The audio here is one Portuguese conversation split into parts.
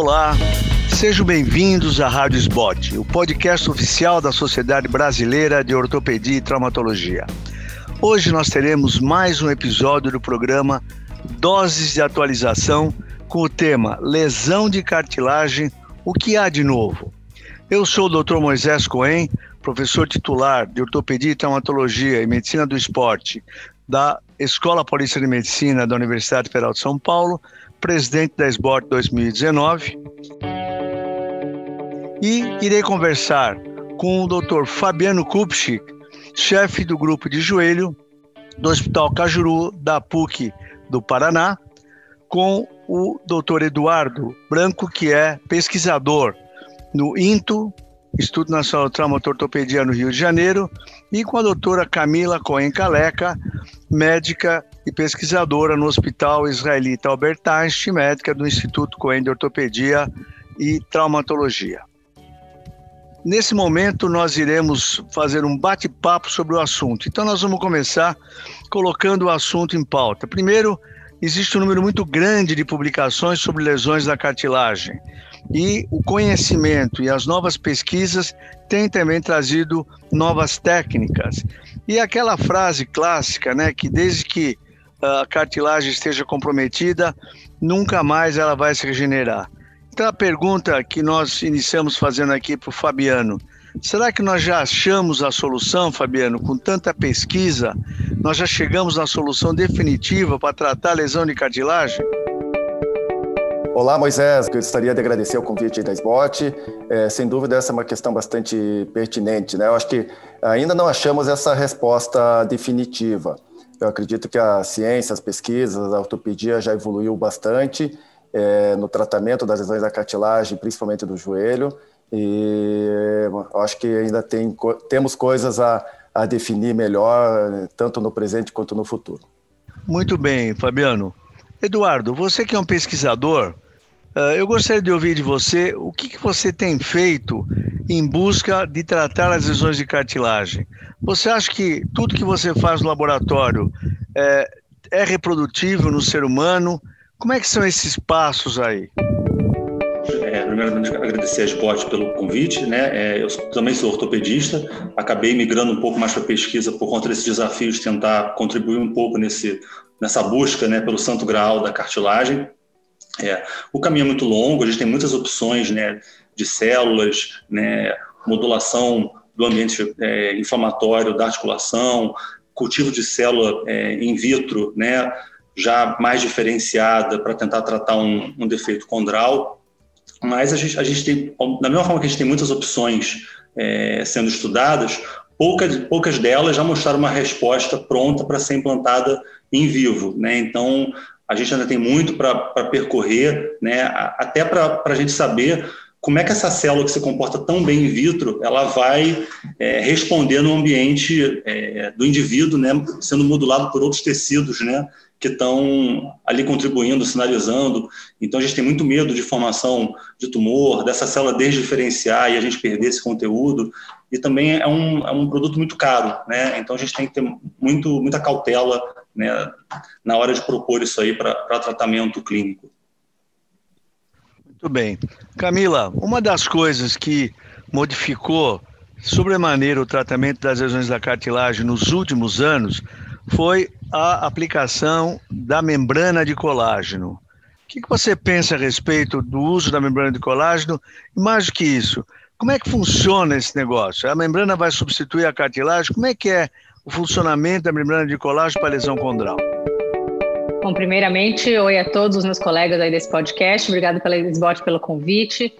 Olá, sejam bem-vindos à Rádio Spot, o podcast oficial da Sociedade Brasileira de Ortopedia e Traumatologia. Hoje nós teremos mais um episódio do programa Doses de Atualização com o tema Lesão de cartilagem, o que há de novo? Eu sou o Dr. Moisés Cohen, professor titular de Ortopedia e Traumatologia e Medicina do Esporte da Escola Paulista de Medicina da Universidade Federal de São Paulo, presidente da SBOT 2019. E irei conversar com o Dr. Fabiano Kupchik, chefe do grupo de joelho do Hospital Cajuru da PUC do Paraná, com o Dr. Eduardo Branco, que é pesquisador no INTO, Instituto Nacional de Traumatortopedia no Rio de Janeiro, e com a doutora Camila Cohen Caleca, médica e pesquisadora no Hospital Israelita Albert Einstein, médica do Instituto Cohen de Ortopedia e Traumatologia. Nesse momento, nós iremos fazer um bate-papo sobre o assunto. Então, nós vamos começar colocando o assunto em pauta. Primeiro, existe um número muito grande de publicações sobre lesões da cartilagem. E o conhecimento e as novas pesquisas têm também trazido novas técnicas. E aquela frase clássica, né, que desde que a cartilagem esteja comprometida, nunca mais ela vai se regenerar. Então a pergunta que nós iniciamos fazendo aqui para o Fabiano, será que nós já achamos a solução, Fabiano, com tanta pesquisa, nós já chegamos na solução definitiva para tratar a lesão de cartilagem? Olá, Moisés. Gostaria de agradecer o convite da SBOT. É, sem dúvida, essa é uma questão bastante pertinente. Né? Eu acho que ainda não achamos essa resposta definitiva. Eu acredito que a ciência, as pesquisas, a ortopedia já evoluiu bastante é, no tratamento das lesões da cartilagem, principalmente do joelho. E acho que ainda tem, temos coisas a, a definir melhor, tanto no presente quanto no futuro. Muito bem, Fabiano. Eduardo, você que é um pesquisador, eu gostaria de ouvir de você o que, que você tem feito em busca de tratar as lesões de cartilagem. Você acha que tudo que você faz no laboratório é, é reprodutível no ser humano? Como é que são esses passos aí? É, primeiramente, agradecer a Sport pelo convite. Né? É, eu também sou ortopedista, acabei migrando um pouco mais para a pesquisa por conta desses desafios, de tentar contribuir um pouco nesse, nessa busca né, pelo santo graal da cartilagem. É, o caminho é muito longo, a gente tem muitas opções né, de células, né, modulação do ambiente é, inflamatório da articulação, cultivo de célula é, in vitro, né, já mais diferenciada para tentar tratar um, um, defeito condral. Mas a gente, a gente tem, da mesma forma que a gente tem muitas opções é, sendo estudadas, poucas, poucas delas já mostraram uma resposta pronta para ser implantada em vivo. Né? Então, a gente ainda tem muito para percorrer, né? até para a gente saber como é que essa célula que se comporta tão bem in vitro, ela vai é, responder no ambiente é, do indivíduo, né? sendo modulado por outros tecidos, né? que estão ali contribuindo, sinalizando. Então, a gente tem muito medo de formação de tumor, dessa célula desdiferenciar e a gente perder esse conteúdo. E também é um, é um produto muito caro, né? Então, a gente tem que ter muito, muita cautela né, na hora de propor isso aí para tratamento clínico. Muito bem. Camila, uma das coisas que modificou sobremaneira o tratamento das lesões da cartilagem nos últimos anos foi a aplicação da membrana de colágeno. O que, você pensa a respeito do uso da membrana de colágeno? E mais do que isso, como é que funciona esse negócio? A membrana vai substituir a cartilagem? Como é que é o funcionamento da membrana de colágeno para lesão condral? Bom, primeiramente, oi a todos os meus colegas aí desse podcast. Obrigado pela Lisbote pelo convite.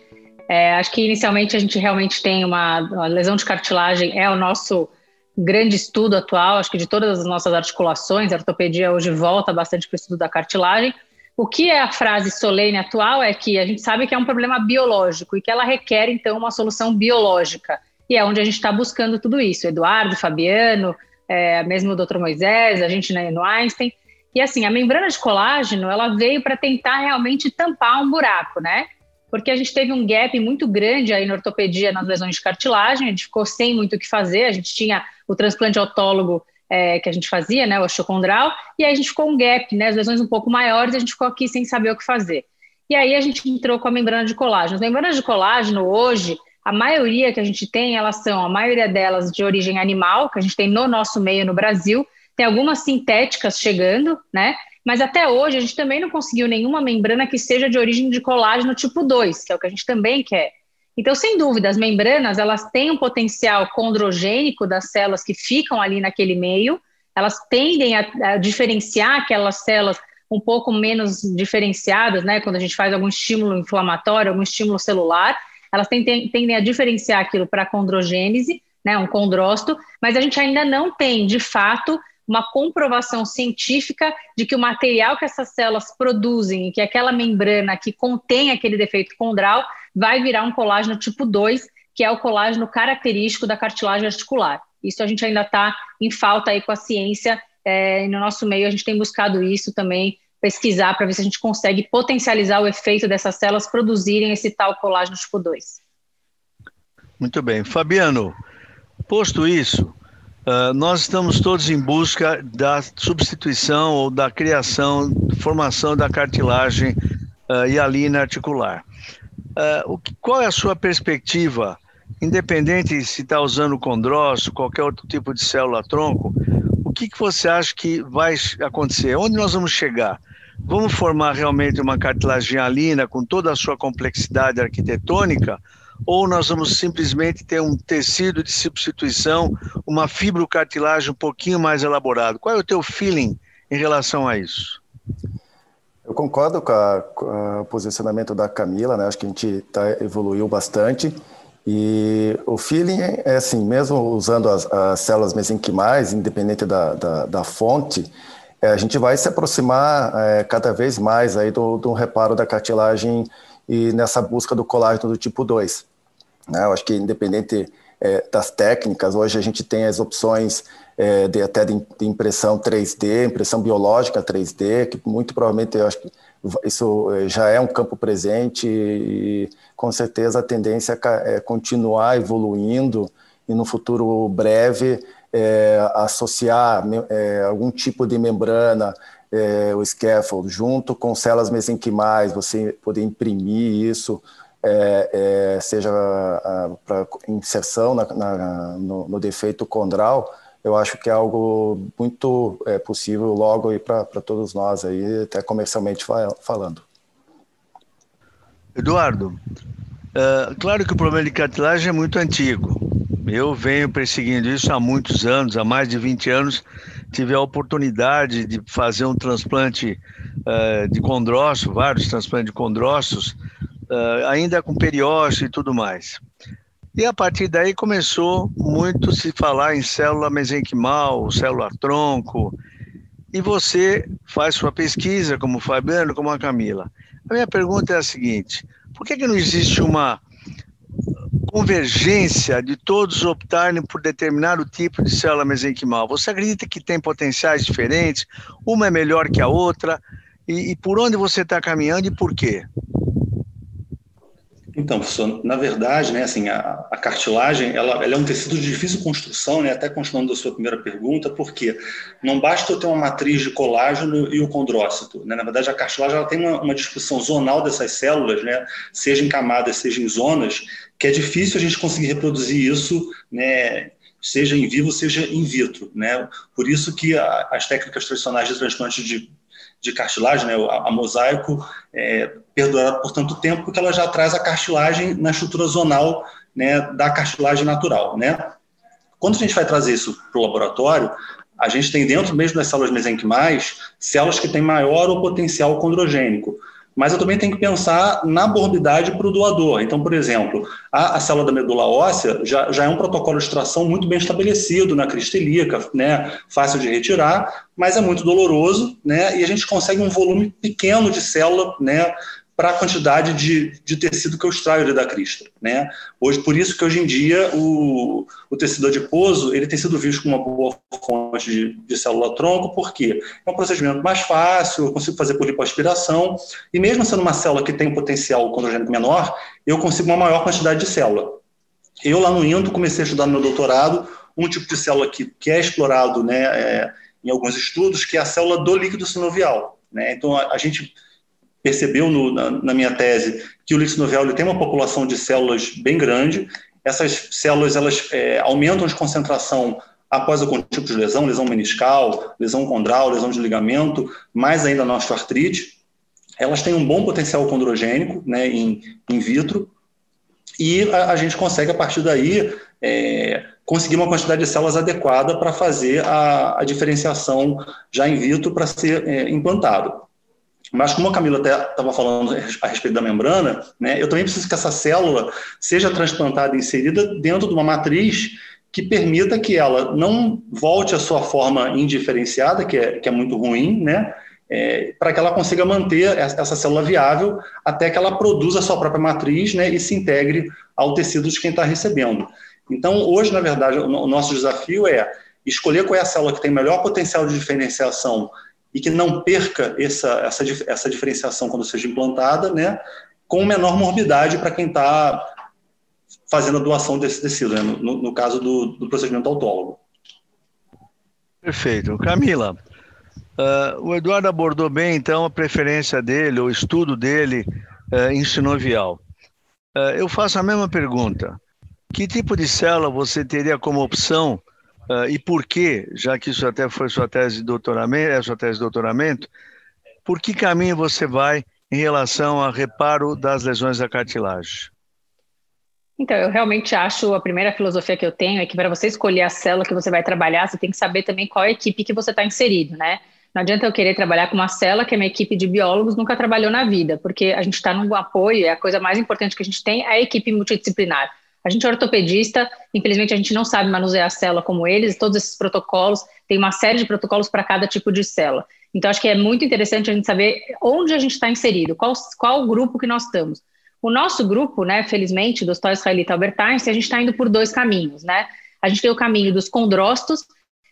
É, acho que inicialmente a gente realmente tem uma, uma lesão de cartilagem, é o nosso grande estudo atual, acho que de todas as nossas articulações, a ortopedia hoje volta bastante para o estudo da cartilagem. O que é a frase solene atual é que a gente sabe que é um problema biológico e que ela requer, então, uma solução biológica. E é onde a gente está buscando tudo isso. Eduardo, Fabiano, é, mesmo o Dr. Moisés, a gente né, no Einstein. E assim, a membrana de colágeno, ela veio para tentar realmente tampar um buraco, né? Porque a gente teve um gap muito grande aí na ortopedia nas lesões de cartilagem, a gente ficou sem muito o que fazer, a gente tinha o transplante autólogo é, que a gente fazia, né, o osteocondral, e aí a gente ficou um gap, né, as lesões um pouco maiores, a gente ficou aqui sem saber o que fazer. E aí a gente entrou com a membrana de colágeno. As membranas de colágeno hoje, a maioria que a gente tem, elas são, a maioria delas de origem animal, que a gente tem no nosso meio no Brasil, tem algumas sintéticas chegando, né? Mas até hoje a gente também não conseguiu nenhuma membrana que seja de origem de colágeno tipo 2, que é o que a gente também quer. Então, sem dúvida, as membranas, elas têm um potencial condrogênico das células que ficam ali naquele meio, elas tendem a, a diferenciar aquelas células um pouco menos diferenciadas, né? Quando a gente faz algum estímulo inflamatório, algum estímulo celular, elas tendem, tendem a diferenciar aquilo para condrogênese, né? Um condrócito, mas a gente ainda não tem, de fato, uma comprovação científica de que o material que essas células produzem, que aquela membrana que contém aquele defeito condral, vai virar um colágeno tipo 2, que é o colágeno característico da cartilagem articular. Isso a gente ainda está em falta aí com a ciência é, no nosso meio a gente tem buscado isso também, pesquisar para ver se a gente consegue potencializar o efeito dessas células produzirem esse tal colágeno tipo 2. Muito bem. Fabiano, posto isso, uh, nós estamos todos em busca da substituição ou da criação, formação da cartilagem uh, hialina articular. Uh, o que, qual é a sua perspectiva, independente se está usando condrócito, qualquer outro tipo de célula-tronco, que, que você acha que vai acontecer? Onde nós vamos chegar? Vamos formar realmente uma cartilagem alina com toda a sua complexidade arquitetônica? Ou nós vamos simplesmente ter um tecido de substituição, uma fibrocartilagem um pouquinho mais elaborado? Qual é o teu feeling em relação a isso? Eu concordo com, a, com o posicionamento da Camila, né? Acho que a gente tá, evoluiu bastante. E o feeling é assim, mesmo usando as, as células mesenquimais, independente da, da, da fonte, é, a gente vai se aproximar é, cada vez mais aí do, do reparo da cartilagem e nessa busca do colágeno do tipo 2. Né? Eu acho que independente é, das técnicas, hoje a gente tem as opções é, de, até de, de, impressão 3D, impressão biológica 3D, que muito provavelmente eu acho que isso é, já é um campo presente e com certeza a tendência é continuar evoluindo e no futuro breve é, associar é, algum tipo de membrana, é, o scaffold, junto com células mesenquimais, você poder imprimir isso, é, é, seja para inserção na, na, no, no, defeito condral, eu acho que é algo muito é, possível logo para todos nós aí, até comercialmente falando. Eduardo, uh, claro que o problema de cartilagem é muito antigo. Eu venho perseguindo isso há muitos anos, há mais de 20 anos. Tive a oportunidade de fazer um transplante uh, de condrócito, vários transplantes de condrócitos, uh, ainda com periósteo e tudo mais. E a partir daí começou muito se falar em célula mesenquimal, célula tronco. E você faz sua pesquisa, como o Fabiano, como a Camila. A minha pergunta é a seguinte: por que, que não existe uma convergência de todos optarem por determinado tipo de célula mesenquimal? Você acredita que tem potenciais diferentes? Uma é melhor que a outra? E, e por onde você está caminhando e por quê? Então, professor, na verdade, né, assim, a, a cartilagem ela, ela, é um tecido de difícil construção, né, até continuando a sua primeira pergunta, porque não basta eu ter uma matriz de colágeno e o condrócito. Né, na verdade, a cartilagem ela tem uma, uma disposição zonal dessas células, né, seja em camadas, seja em zonas, que é difícil a gente conseguir reproduzir isso né, seja em vivo, seja in vitro. Né? Por isso que as técnicas tradicionais de transplante de de cartilagem, né, a, a mosaico, é, perdurada por tanto tempo, porque ela já traz a cartilagem na estrutura zonal né, da cartilagem natural. Né? Quando a gente vai trazer isso para o laboratório, a gente tem dentro mesmo das células mesenquimais células que têm maior ou potencial condrogênico mas eu também tenho que pensar na morbidade para o doador. Então, por exemplo, a, a, célula da medula óssea já, já é um protocolo de extração muito bem estabelecido na crista ilíaca, né, fácil de retirar, mas é muito doloroso, né, e a gente consegue um volume pequeno de célula, né, para a quantidade de, de tecido que eu extraio da crista. Né? Hoje, por isso que hoje em dia o, o tecido adiposo ele tem sido visto como uma boa fonte de, de célula-tronco, porque é um procedimento mais fácil, eu consigo fazer por lipoaspiração, e mesmo sendo uma célula que tem um potencial condrogênico menor, eu consigo uma maior quantidade de célula. Eu, lá no Indo, comecei a estudar no meu doutorado um tipo de célula que, que é explorado né, é, em alguns estudos, que é a célula do líquido sinovial. Né? Então, a, a gente percebeu no, na, na, minha tese que o lixinovel ele tem uma população de células bem grande. Essas células elas é, aumentam de concentração após algum tipo de lesão, lesão meniscal, lesão condral, lesão de ligamento, mais ainda na osteoartrite. Elas têm um bom potencial condrogênico né, em, in vitro, e a, a, gente consegue, a partir daí, é, conseguir uma quantidade de células adequada para fazer a, a, diferenciação já in vitro para ser é, implantado. Mas como a Camila estava falando a respeito da membrana, né, eu também preciso que essa célula seja transplantada e inserida dentro de uma matriz que permita que ela não volte à sua forma indiferenciada, que é, que é muito ruim, né, é, para que ela consiga manter essa célula viável até que ela produza a sua própria matriz né, e se integre ao tecido de quem está recebendo. Então, hoje, na verdade, o nosso desafio é escolher qual é a célula que tem melhor potencial de diferenciação e que não perca essa, essa, essa diferenciação quando seja implantada, né, com menor morbidade para quem está fazendo a doação desse tecido, né, no, no, caso do, do, procedimento autólogo. Perfeito. Camila, uh, o Eduardo abordou bem, então, a preferência dele, o estudo dele uh, em sinovial. Uh, eu faço a mesma pergunta. Que tipo de célula você teria como opção Uh, e por que, já que isso até foi sua tese de doutoramento, é sua tese de doutoramento, por que caminho você vai em relação ao reparo das lesões da cartilagem? Então, eu realmente acho, a primeira filosofia que eu tenho é que para você escolher a célula que você vai trabalhar, você tem que saber também qual é a equipe que você está inserido, né? Não adianta eu querer trabalhar com uma célula que a minha equipe de biólogos nunca trabalhou na vida, porque a gente está num apoio, é a coisa mais importante que a gente tem é a equipe multidisciplinar. A gente é ortopedista, infelizmente a gente não sabe manusear a célula como eles, todos esses protocolos, tem uma série de protocolos para cada tipo de célula. Então, acho que é muito interessante a gente saber onde a gente está inserido, qual, qual grupo que nós estamos. O nosso grupo, né, felizmente, do Hospital Israelita Albert Einstein, a gente está indo por dois caminhos, né? A gente tem o caminho dos condrócitos,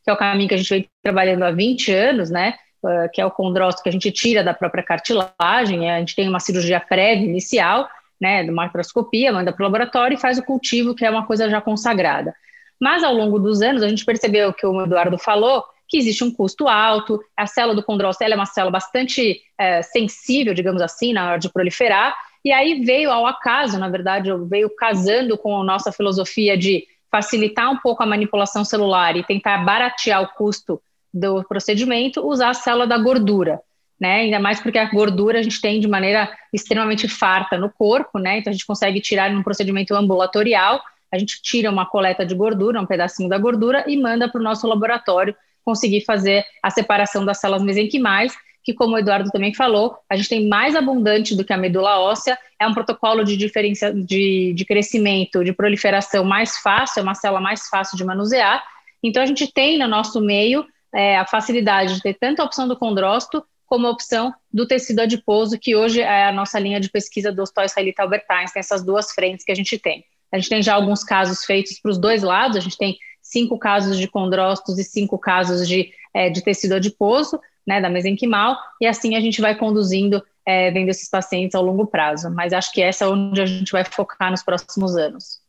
que é o caminho que a gente vem trabalhando há 20 anos, né? Uh, que é o condrócito que a gente tira da própria cartilagem, a gente tem uma cirurgia prévia inicial, né, de manda para o laboratório e faz o cultivo, que é uma coisa já consagrada. Mas ao longo dos anos, a gente percebeu que o Eduardo falou que existe um custo alto, a célula do condrócito é uma célula bastante é, sensível, digamos assim, na hora de proliferar, e aí veio ao acaso, na verdade, veio casando com a nossa filosofia de facilitar um pouco a manipulação celular e tentar baratear o custo do procedimento, usar a célula da gordura né? Ainda mais porque a gordura a gente tem de maneira extremamente farta no corpo, né? Então a gente consegue tirar num procedimento ambulatorial, a gente tira uma coleta de gordura, um pedacinho da gordura e manda para o nosso laboratório conseguir fazer a separação das células mesenquimais, que como o Eduardo também falou, a gente tem mais abundante do que a medula óssea, é um protocolo de diferença de, de crescimento, de proliferação mais fácil, é uma célula mais fácil de manusear. Então a gente tem no nosso meio é, a facilidade de ter tanto a opção do condrócito como opção do tecido adiposo, que hoje é a nossa linha de pesquisa do Hospital Israelita Albert Einstein, essas duas frentes que a gente tem. A gente tem já alguns casos feitos para os dois lados, a gente tem cinco casos de condrócitos e cinco casos de, é, de tecido adiposo, né, da mesenquimal, e assim a gente vai conduzindo, é, vendo esses pacientes ao longo prazo. Mas acho que essa é onde a gente vai focar nos próximos anos.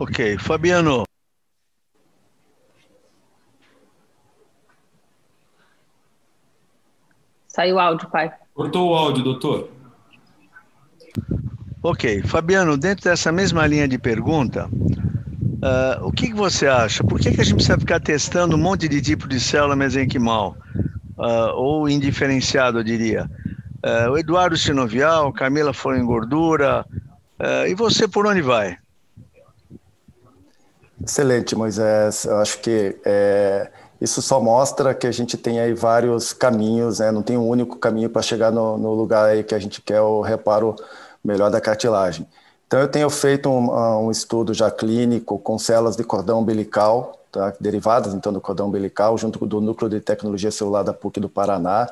Ok. Fabiano, Saiu o áudio, pai. Cortou o áudio, doutor. Ok. Fabiano, dentro dessa mesma linha de pergunta, uh, o que, que, você acha? Por que, que a gente precisa ficar testando um monte de tipo de célula mesenquimal? Uh, ou indiferenciado, eu diria. Uh, o Eduardo sinovial, Camila foi em gordura. e você por onde vai? Excelente, Moisés. Eu acho que é, isso só mostra que a gente tem aí vários caminhos, né? não tem um único caminho para chegar no, no, lugar aí que a gente quer o reparo melhor da cartilagem. Então, eu tenho feito um, um estudo já clínico com células de cordão umbilical, tá? derivadas então do cordão umbilical, junto com o núcleo de tecnologia celular da PUC do Paraná,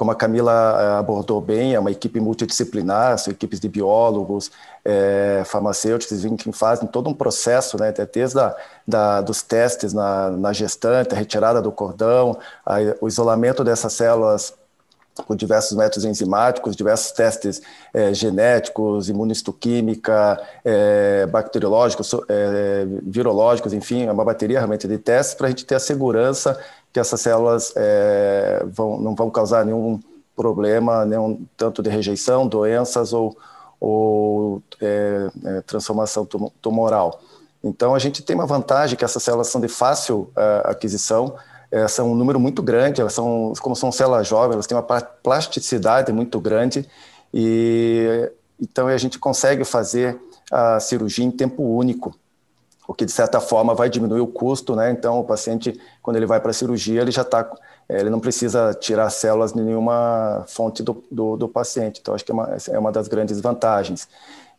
como a Camila eh, abordou bem, é uma equipe multidisciplinar, são equipes de biólogos, é, farmacêuticos, que fazem todo um processo, né, desde a, da, dos testes na, na gestante, a retirada do cordão, a, o isolamento dessas células com diversos métodos enzimáticos, diversos testes é, genéticos, imunistoquímica, é, bacteriológicos, é, virológicos, enfim, é uma bateria realmente de testes para a gente ter a segurança que essas células é, vão, não vão causar nenhum problema, nenhum tanto de rejeição, doenças ou, ou é, é, transformação tumoral. Então, a gente tem uma vantagem que essas células são de fácil uh, aquisição, é, são um número muito grande, elas são, como são células jovens, elas têm uma plasticidade muito grande. E então a gente consegue fazer a cirurgia em tempo único, o que de certa forma vai diminuir o custo, né? Então o paciente, quando ele vai para a cirurgia, ele já está, é, ele não precisa tirar células de nenhuma fonte do, do, do paciente. Então acho que é uma, é uma das grandes vantagens.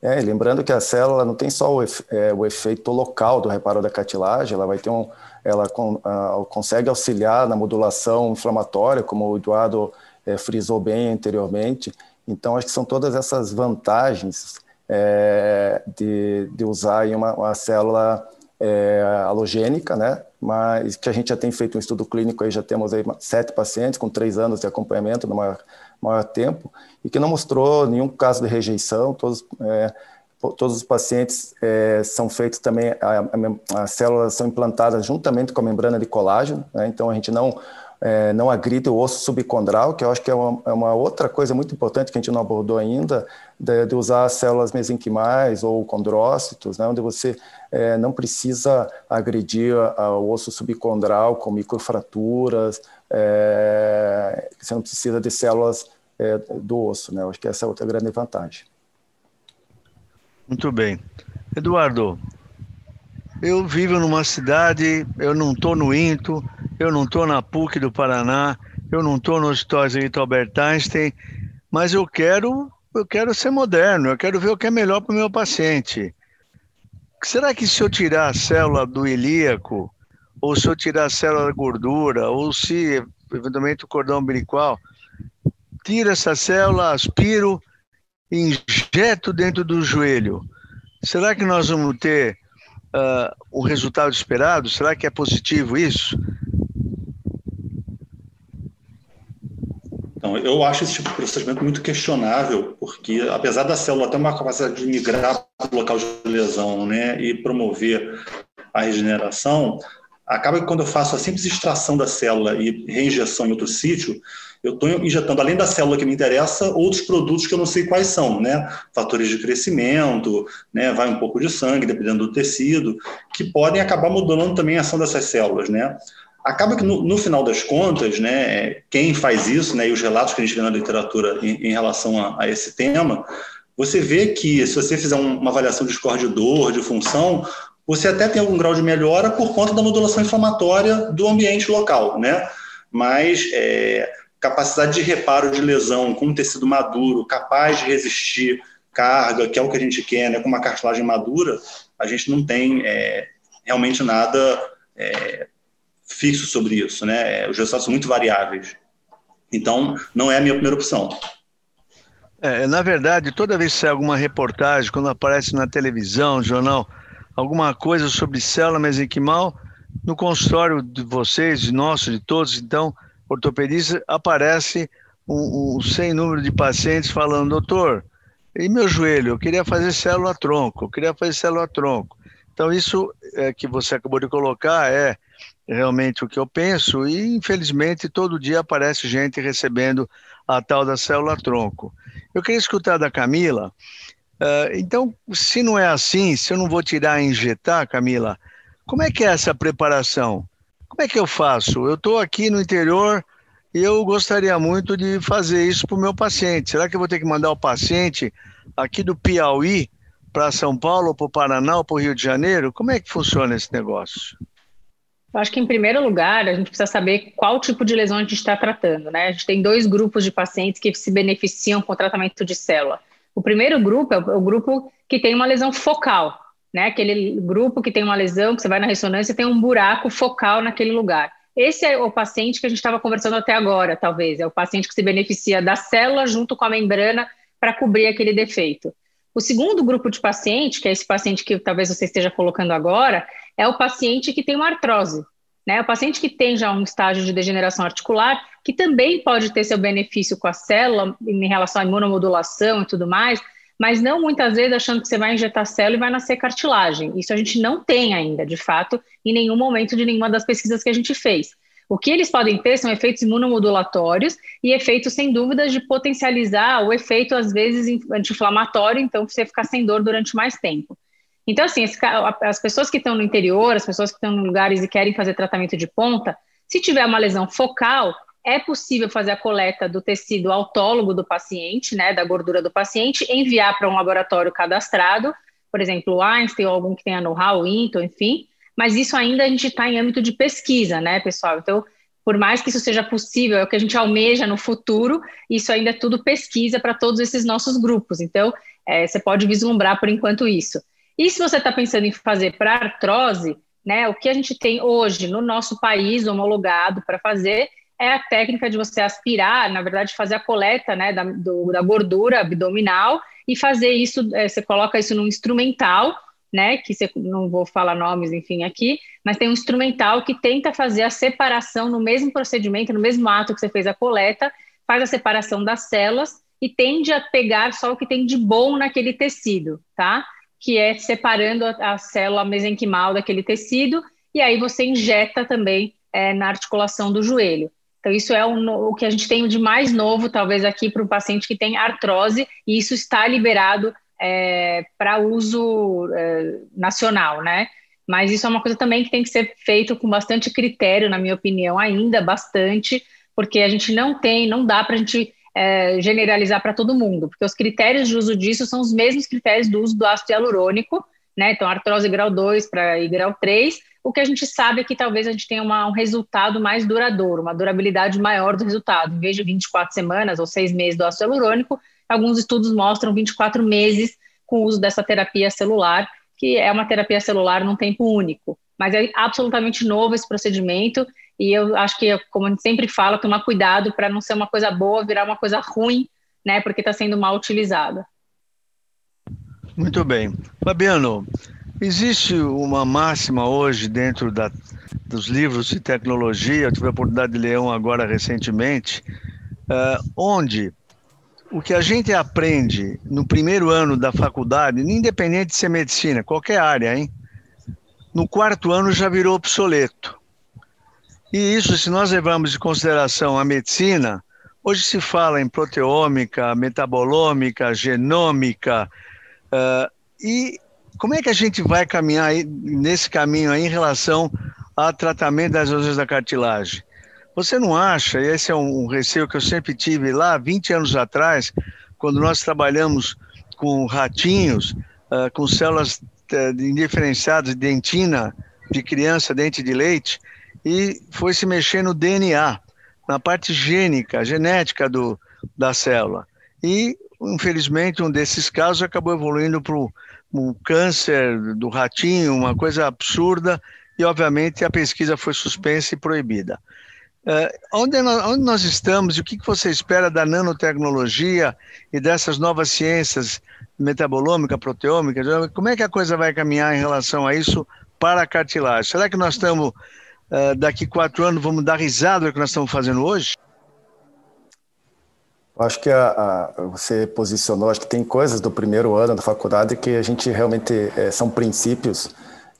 É, lembrando que a célula não tem só o, é, o, efeito local do reparo da cartilagem, ela vai ter um, ela com, uh, consegue auxiliar na modulação inflamatória, como o Eduardo é, frisou bem anteriormente. Então, acho que são todas essas vantagens é, de, de usar uma, uma célula é, halogênica, né? Mas que a gente já tem feito um estudo clínico aí, já temos aí sete pacientes com três anos de acompanhamento no maior, maior tempo e que não mostrou nenhum caso de rejeição. Todos, é, todos os pacientes é, são feitos também, as células são implantadas juntamente com a membrana de colágeno, né? então a gente não é, não agride o osso subcondral, que eu acho que é uma, é uma, outra coisa muito importante que a gente não abordou ainda, de, de usar células mesenquimais ou condrócitos, né, onde você é, não precisa agredir o osso subcondral com microfraturas, é, você não precisa de células é, do osso. Né, eu acho que essa é outra grande vantagem. Muito bem. Eduardo, eu vivo numa cidade, eu não estou no INTO, eu não estou na PUC do Paraná, eu não estou no Hospital Albert Einstein, mas eu quero, eu quero ser moderno, eu quero ver o que é melhor para o meu paciente. Será que se eu tirar a célula do ilíaco, ou se eu tirar a célula da gordura, ou se eventualmente o cordão umbilical, tira essa célula, aspiro, injeto dentro do joelho, será que nós vamos ter uh, o resultado esperado? Será que é positivo isso? Então, eu acho esse tipo de procedimento muito questionável, porque apesar da célula ter uma capacidade de migrar para o local de lesão né, e promover a regeneração, acaba que quando eu faço a simples extração da célula e reinjeção em outro sítio, eu estou injetando, além da célula que me interessa, outros produtos que eu não sei quais são, né? Fatores de crescimento, né? Vai um pouco de sangue, dependendo do tecido, que podem acabar modulando também a ação dessas células, né? Acaba que no, no final das contas, né? Quem faz isso, né? E os relatos que a gente vê na literatura em, em relação a, a, esse tema, você vê que se você fizer um, uma avaliação de score de dor, de função, você até tem algum grau de melhora por conta da modulação inflamatória do ambiente local, né? Mas é, capacidade de reparo de lesão com um tecido maduro, capaz de resistir carga, que é o que a gente quer, né, com uma cartilagem madura, a gente não tem é, realmente nada é, fixo sobre isso, né? Os resultados são muito variáveis. Então, não é a minha primeira opção. É, na verdade, toda vez que sai alguma reportagem, quando aparece na televisão, jornal, alguma coisa sobre célula mesenquimal, no consultório de vocês, de nosso, de todos, então, ortopedista, aparece um, um sem número de pacientes falando, doutor, e meu joelho? Eu queria fazer célula-tronco, eu queria fazer célula-tronco. Então, isso é, que você acabou de colocar é realmente o que eu penso, e infelizmente todo dia aparece gente recebendo a tal da célula-tronco. Eu queria escutar da Camila. Uh, então, se não é assim, se eu não vou tirar e injetar, Camila, como é que é essa preparação? Como é que eu faço? Eu estou aqui no interior e eu gostaria muito de fazer isso para o meu paciente. Será que eu vou ter que mandar o paciente aqui do Piauí para São Paulo, para o Paraná ou para o Rio de Janeiro? Como é que funciona esse negócio? Eu acho que, em primeiro lugar, a gente precisa saber qual tipo de lesão a gente está tratando. Né? A gente tem dois grupos de pacientes que se beneficiam com o tratamento de célula. O primeiro grupo é o grupo que tem uma lesão focal, né? Aquele grupo que tem uma lesão, que você vai na ressonância e tem um buraco focal naquele lugar. Esse é o paciente que a gente estava conversando até agora, talvez. É o paciente que se beneficia da célula junto com a membrana para cobrir aquele defeito. O segundo grupo de paciente, que é esse paciente que talvez você esteja colocando agora, é o paciente que tem uma artrose. Né? O paciente que tem já um estágio de degeneração articular, que também pode ter seu benefício com a célula em relação à imunomodulação e tudo mais, mas não muitas vezes achando que você vai injetar célula e vai nascer cartilagem. Isso a gente não tem ainda, de fato, em nenhum momento de nenhuma das pesquisas que a gente fez. O que eles podem ter são efeitos imunomodulatórios e efeitos, sem dúvidas, de potencializar o efeito, às vezes, anti-inflamatório, então você ficar sem dor durante mais tempo. Então, assim, as pessoas que estão no interior, as pessoas que estão em lugares e querem fazer tratamento de ponta, se tiver uma lesão focal, é possível fazer a coleta do tecido autólogo do paciente, né, da gordura do paciente, enviar para um laboratório cadastrado, por exemplo, Einstein ou algum que tenha know-how, Intel, enfim, mas isso ainda a gente está em âmbito de pesquisa, né, pessoal? Então, por mais que isso seja possível, é o que a gente almeja no futuro, isso ainda é tudo pesquisa para todos esses nossos grupos. Então, é, você pode vislumbrar por enquanto isso. E se você está pensando em fazer para artrose, né, o que a gente tem hoje no nosso país homologado para fazer é a técnica de você aspirar, na verdade, fazer a coleta né, da, do, da gordura abdominal e fazer isso, é, você coloca isso num instrumental né, que você, não vou falar nomes, enfim, aqui, mas tem um instrumental que tenta fazer a separação no mesmo procedimento, no mesmo ato que você fez a coleta, faz a separação das células e tende a pegar só o que tem de bom naquele tecido, tá? Que é separando a, a célula mesenquimal daquele tecido e aí você injeta também é, na articulação do joelho. Então, isso é o, o que a gente tem de mais novo, talvez, aqui para um paciente que tem artrose, e isso está liberado é, para uso é, nacional, né? Mas isso é uma coisa também que tem que ser feito com bastante critério, na minha opinião, ainda bastante, porque a gente não tem, não dá para a gente é, generalizar para todo mundo, porque os critérios de uso disso são os mesmos critérios do uso do ácido hialurônico, né? Então, artrose grau 2 para grau 3. O que a gente sabe é que talvez a gente tenha uma, um resultado mais duradouro, uma durabilidade maior do resultado. Em vez de 24 semanas ou seis meses do ácido hialurônico, Alguns estudos mostram 24 meses com o uso dessa terapia celular, que é uma terapia celular num tempo único. Mas é absolutamente novo esse procedimento e eu acho que, como a gente sempre fala, tomar cuidado para não ser uma coisa boa virar uma coisa ruim, né? Porque está sendo mal utilizada. Muito bem. Fabiano, existe uma máxima hoje dentro da, dos livros de tecnologia, eu tive a oportunidade de ler um agora recentemente, uh, onde o que a gente aprende no primeiro ano da faculdade, independente de ser medicina, qualquer área, hein? No quarto ano já virou obsoleto. E isso, se nós levarmos em consideração a medicina, hoje se fala em proteômica, metabolômica, genômica, uh, e como é que a gente vai caminhar aí, nesse caminho aí em relação ao tratamento das lesões da cartilagem? Você não acha, e esse é um receio que eu sempre tive lá 20 anos atrás, quando nós trabalhamos com ratinhos, uh, com células uh, indiferenciadas de dentina de criança, dente de leite, e foi se mexer no DNA, na parte gênica, genética do, da célula. E, infelizmente, um desses casos acabou evoluindo para um câncer do ratinho, uma coisa absurda, e, obviamente, a pesquisa foi suspensa e proibida. Uh, onde, nós, onde, nós, estamos e o que, que você espera da nanotecnologia e dessas novas ciências metabolômica, proteômica? Como é que a coisa vai caminhar em relação a isso para a cartilagem? Será que nós estamos, uh, daqui quatro anos, vamos dar risada do que nós estamos fazendo hoje? Acho que a, a, você posicionou, acho que tem coisas do primeiro ano da faculdade que a gente realmente é, são princípios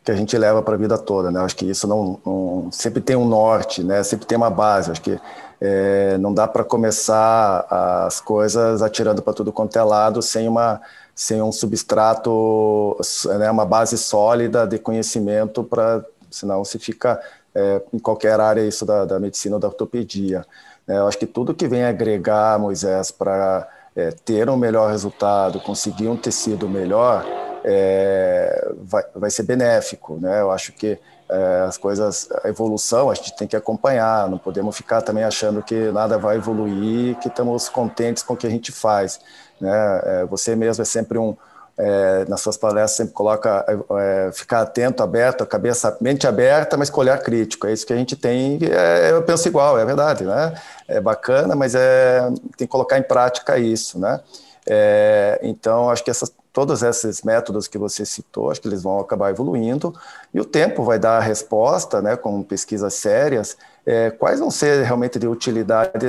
que a gente leva para a vida toda, né? Acho que isso não, não, sempre tem um norte, né? Sempre tem uma base. Acho que é, não dá para começar as coisas atirando para tudo quanto é lado sem uma sem um substrato, né? Uma base sólida de conhecimento para, senão se fica é, em qualquer área isso da, da medicina ou da ortopedia. Né? Eu acho que tudo que vem agregar Moisés para é, ter um melhor resultado, conseguir um tecido melhor é, vai, vai ser benéfico, né? Eu acho que é, as coisas, a evolução a gente tem que acompanhar, não podemos ficar também achando que nada vai evoluir, que estamos contentes com o que a gente faz, né? É, você mesmo é sempre um, é, nas suas palestras sempre coloca é, ficar atento, aberto, a cabeça, mente aberta, mas com olhar crítico. É isso que a gente tem. É, eu penso igual, é verdade, né? É bacana, mas é, tem que colocar em prática isso, né? É, então, acho que essas, todos esses métodos que você citou, acho que eles vão acabar evoluindo e o tempo vai dar a resposta, né, com pesquisas sérias, é, quais vão ser realmente de utilidade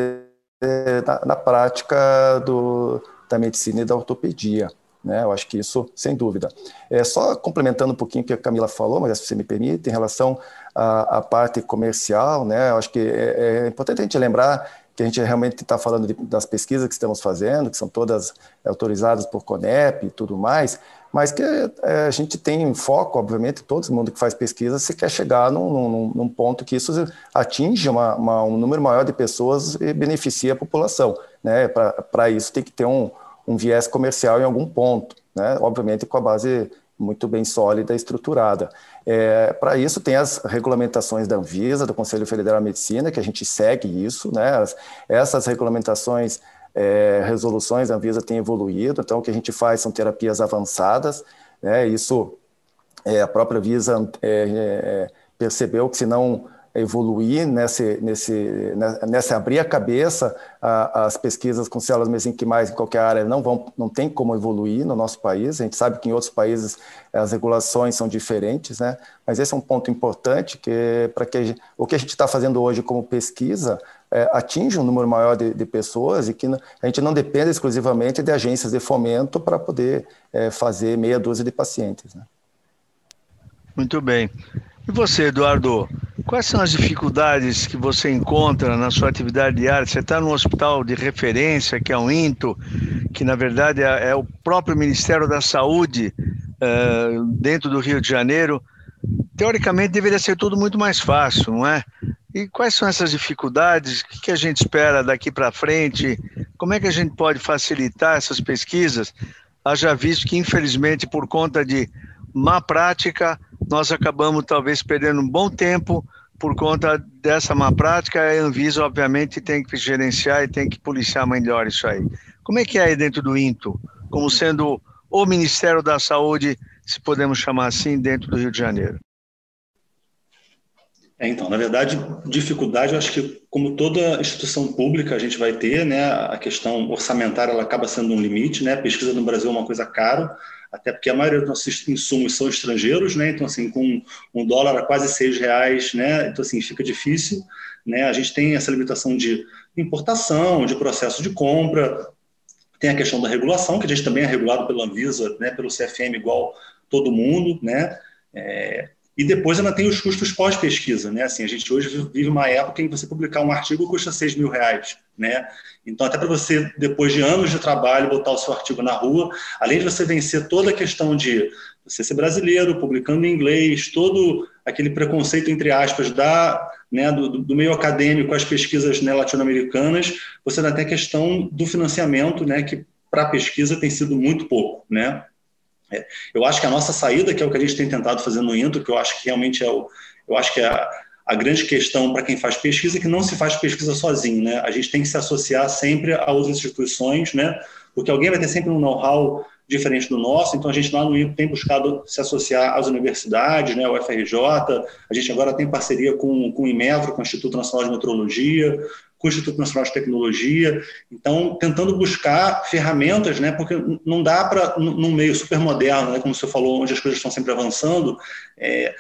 é, na, na prática do, da medicina e da ortopedia. Né? Eu acho que isso, sem dúvida. É, só complementando um pouquinho o que a Camila falou, mas se você me permite, em relação à, à parte comercial, né? eu acho que é, é importante a gente lembrar que a gente realmente está falando de, das pesquisas que estamos fazendo, que são todas autorizadas por CONEP e tudo mais, mas que é, a gente tem em foco, obviamente, todo mundo que faz pesquisa, se quer chegar num, num, num ponto que isso atinge uma, uma, um número maior de pessoas e beneficie a população. Né? Para isso tem que ter um, um viés comercial em algum ponto, né? obviamente com a base muito bem sólida e estruturada. É, Para isso, tem as regulamentações da Anvisa, do Conselho Federal de Medicina, que a gente segue isso, né? As, essas regulamentações, é, resoluções da Anvisa têm evoluído, então o que a gente faz são terapias avançadas, né? Isso, é, a própria Anvisa é, é, percebeu que se não evoluir nesse, nesse, nessa abrir a cabeça, as pesquisas com células mesenquimais em qualquer área não vão, não tem como evoluir no nosso país. A gente sabe que em outros países as regulações são diferentes, né? Mas esse é um ponto importante que para que o que a gente está fazendo hoje como pesquisa é, atinge um número maior de, de, pessoas e que a gente não depende exclusivamente de agências de fomento para poder é, fazer meia dúzia de pacientes. Né? Muito bem. E você, Eduardo, quais são as dificuldades que você encontra na sua atividade diária? Você está num hospital de referência, que é o INTO, que na verdade é, é o próprio Ministério da Saúde é, dentro do Rio de Janeiro. Teoricamente deveria ser tudo muito mais fácil, não é? E quais são essas dificuldades? O que a gente espera daqui para frente? Como é que a gente pode facilitar essas pesquisas? Haja visto que, infelizmente, por conta de má prática, nós acabamos talvez perdendo um bom tempo por conta dessa má prática. A Anvisa, obviamente, tem que gerenciar e tem que policiar melhor isso aí. Como é que é aí dentro do INTO, como sendo o Ministério da Saúde, se podemos chamar assim, dentro do Rio de Janeiro? É, então, na verdade, dificuldade, eu acho que como toda instituição pública a gente vai ter, né, a questão orçamentária ela acaba sendo um limite, né, a pesquisa no Brasil é uma coisa cara, até porque a maioria dos nossos insumos são estrangeiros, né? Então, assim, com um dólar a quase seis reais, né? Então, assim, fica difícil, né? A gente tem essa limitação de importação, de processo de compra, tem a questão da regulação, que a gente também é regulado pela Anvisa, né? Pelo CFM igual todo mundo, né? É, e depois ainda tem os custos pós-pesquisa, né? Assim, a gente hoje vive uma época em que você publicar um artigo custa 6 mil reais, né? Então, até para você, depois de anos de trabalho, botar o seu artigo na rua, além de você vencer toda a questão de você ser brasileiro, publicando em inglês, todo aquele preconceito, entre aspas, da, né, do, do meio acadêmico às pesquisas né, latino-americanas, você ainda tem a questão do financiamento, né, que para pesquisa tem sido muito pouco, né? Eu acho que a nossa saída, que é o que a gente tem tentado fazer no Intro, que eu acho que realmente é o, eu acho que é a, a grande questão para quem faz pesquisa é que não se faz pesquisa sozinho, né? A gente tem que se associar sempre a outras instituições, né? Porque alguém vai ter sempre um know-how diferente do nosso, então a gente lá no INCO tem buscado se associar às universidades, né, ao FRJ, a gente agora tem parceria com, com o IMETRO, com o Instituto Nacional de Metrologia, com o Instituto Nacional de Tecnologia, então tentando buscar ferramentas, né, porque não dá para, num meio super moderno, né, como você falou, onde as coisas estão sempre avançando, é,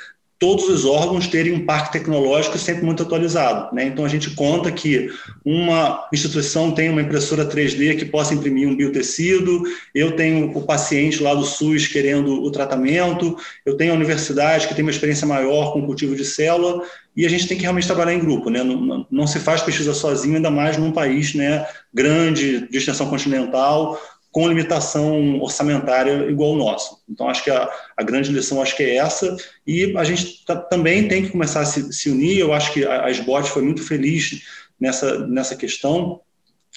todos os órgãos terem um parque tecnológico sempre muito atualizado. Né? Então, a gente conta que uma instituição tem uma impressora 3D que possa imprimir um biotecido, eu tenho o paciente lá do SUS querendo o tratamento, eu tenho a universidade que tem uma experiência maior com o cultivo de célula, e a gente tem que realmente trabalhar em grupo. Né? Não, não se faz pesquisa sozinho, ainda mais num país né, grande, de extensão continental, com limitação orçamentária igual o nosso. Então, acho que a, a grande lição acho que é essa, e a gente tá, também tem que começar a se, se, unir, eu acho que a, a SBOT foi muito feliz nessa, nessa questão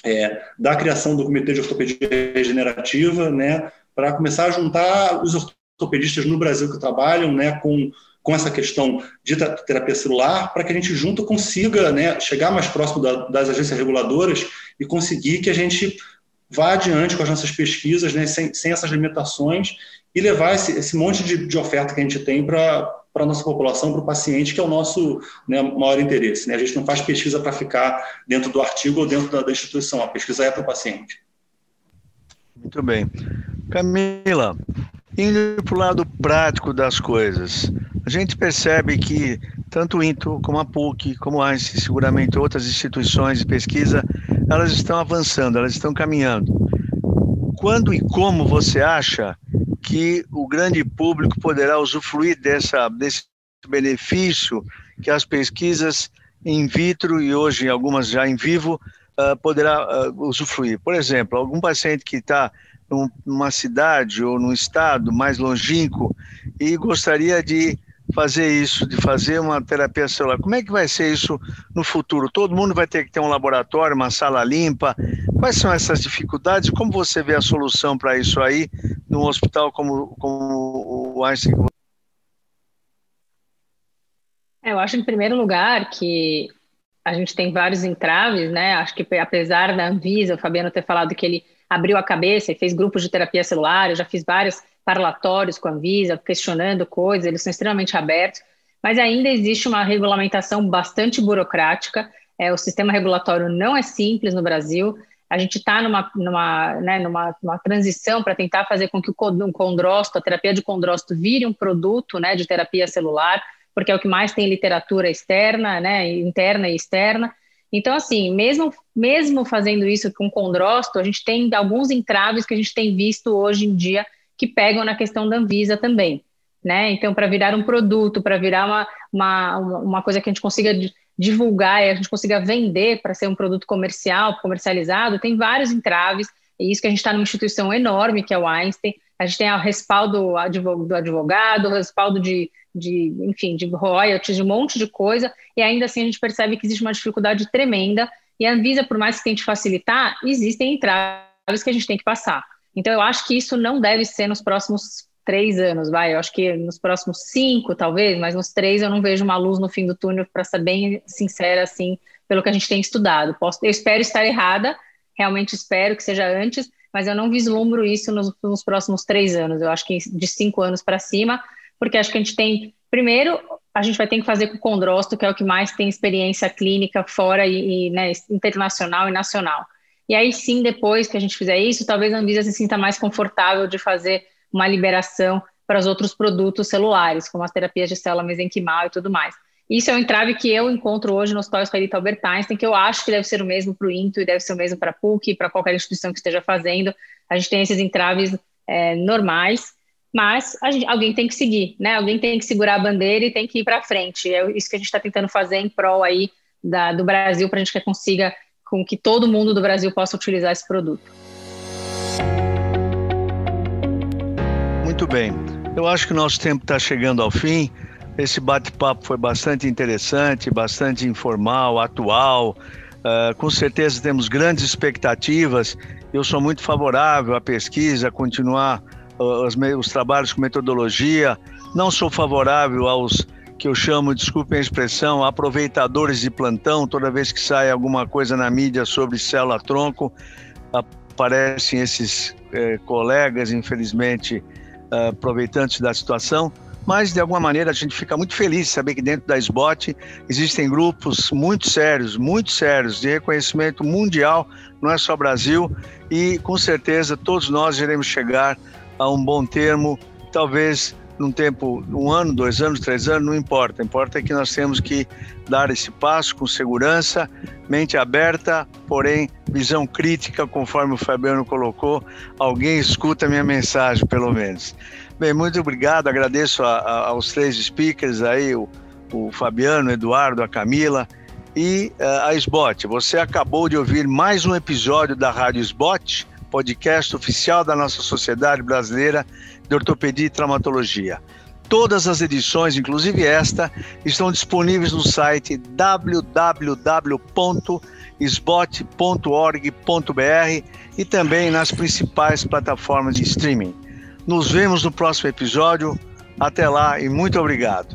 é, da criação do Comitê de Ortopedia Regenerativa, né, para começar a juntar os ortopedistas no Brasil que trabalham né, com, com essa questão de terapia celular, para que a gente junto consiga né, chegar mais próximo da, das agências reguladoras e conseguir que a gente vá adiante com as nossas pesquisas, né, sem, sem essas limitações, e levar esse, esse monte de, de oferta que a gente tem para a nossa população, para o paciente, que é o nosso né, maior interesse. Né? A gente não faz pesquisa para ficar dentro do artigo ou dentro da, da instituição, a pesquisa é para o paciente. Muito bem. Camila, indo para o lado prático das coisas, a gente percebe que tanto o INTO como a PUC, como a ANSI, seguramente outras instituições de pesquisa, elas estão avançando, elas estão caminhando. quando e como você acha que o grande público poderá usufruir dessa, desse benefício que as pesquisas in vitro e hoje algumas já em vivo uh, poderá uh, usufruir. Por exemplo, algum paciente que está numa cidade ou num estado mais longínquo e gostaria de fazer isso, de fazer uma terapia celular. Como é que vai ser isso no futuro? Todo mundo vai ter que ter um laboratório, uma sala limpa. Quais são essas dificuldades? Como você vê a solução para isso aí num hospital como, como o Einstein? É, eu acho, em primeiro lugar, que a gente tem vários entraves, né? Acho que apesar da Anvisa, o Fabiano ter falado que ele abriu a cabeça e fez grupos de terapia celular, eu já fiz vários parlatórios com a Anvisa, questionando coisas, eles são extremamente abertos, mas ainda existe uma regulamentação bastante burocrática, é, o sistema regulatório não é simples no Brasil, a gente está numa, numa, né, numa, numa transição para tentar fazer com que o condrócito, a terapia de condrócito vire um produto né, de terapia celular, porque é o que mais tem literatura externa, né, interna e externa, então, assim, mesmo, mesmo fazendo isso com condrócito, a gente tem alguns entraves que a gente tem visto hoje em dia que pegam na questão da Anvisa também. Né? Então, para virar um produto, para virar uma, uma, uma coisa que a gente consiga divulgar e a gente consiga vender para ser um produto comercial, comercializado, tem vários entraves, e isso que a gente está numa instituição enorme, que é o Einstein, a gente tem o respaldo do advogado, o respaldo de, de, enfim, de royalties, de um monte de coisa, e ainda assim a gente percebe que existe uma dificuldade tremenda, e a Anvisa, por mais que tente facilitar, existem entraves que a gente tem que passar. Então, eu acho que isso não deve ser nos próximos três anos, vai. Eu acho que nos próximos cinco, talvez, mas nos três eu não vejo uma luz no fim do túnel, para ser bem sincera, assim, pelo que a gente tem estudado. Posso, eu espero estar errada, realmente espero que seja antes, mas eu não vislumbro isso nos, nos próximos três anos. Eu acho que de cinco anos para cima, porque acho que a gente tem, primeiro, a gente vai ter que fazer com o condrócito, que é o que mais tem experiência clínica fora e, e né, internacional e nacional. E aí sim, depois que a gente fizer isso, talvez a Anvisa se sinta mais confortável de fazer uma liberação para os outros produtos celulares, como as terapias de célula mesenquimal e tudo mais. Isso é um entrave que eu encontro hoje no Hospital Israelita Albert Einstein, que eu acho que deve ser o mesmo para o INTO e deve ser o mesmo para a PUC, para qualquer instituição que esteja fazendo. A gente tem esses entraves é, normais, mas gente, alguém tem que seguir, né? Alguém tem que segurar a bandeira e tem que ir para frente. É isso que a gente está tentando fazer em prol aí da, do Brasil para a gente que consiga com que todo mundo do Brasil possa utilizar esse produto. Muito bem. Eu acho que o nosso tempo está chegando ao fim. Esse bate-papo foi bastante interessante, bastante informal, atual. Uh, com certeza temos grandes expectativas. Eu sou muito favorável à pesquisa, a continuar uh, os, os trabalhos com metodologia. Não sou favorável aos que eu chamo, desculpem a expressão, aproveitadores de plantão. Toda vez que sai alguma coisa na mídia sobre célula-tronco, aparecem esses eh, colegas, infelizmente, uh, aproveitantes da situação mas de alguma maneira a gente fica muito feliz de saber que dentro da SBOT existem grupos muito sérios, muito sérios, de reconhecimento mundial, não é só Brasil, e com certeza todos nós iremos chegar a um bom termo, talvez num tempo, um ano, dois anos, três anos, não importa. Importa é que nós temos que dar esse passo com segurança, mente aberta, porém visão crítica, conforme o Fabiano colocou. Alguém escuta a minha mensagem, pelo menos. Bem, muito obrigado. Agradeço a, a, aos três speakers aí, o, o Fabiano, o Eduardo, a Camila e uh, a SBOT. Você acabou de ouvir mais um episódio da Rádio SBOT, podcast oficial da nossa Sociedade Brasileira de Ortopedia e Traumatologia. Todas as edições, inclusive esta, estão disponíveis no site www.sbot.org.br e também nas principais plataformas de streaming. Nos vemos no próximo episódio. Até lá e muito obrigado.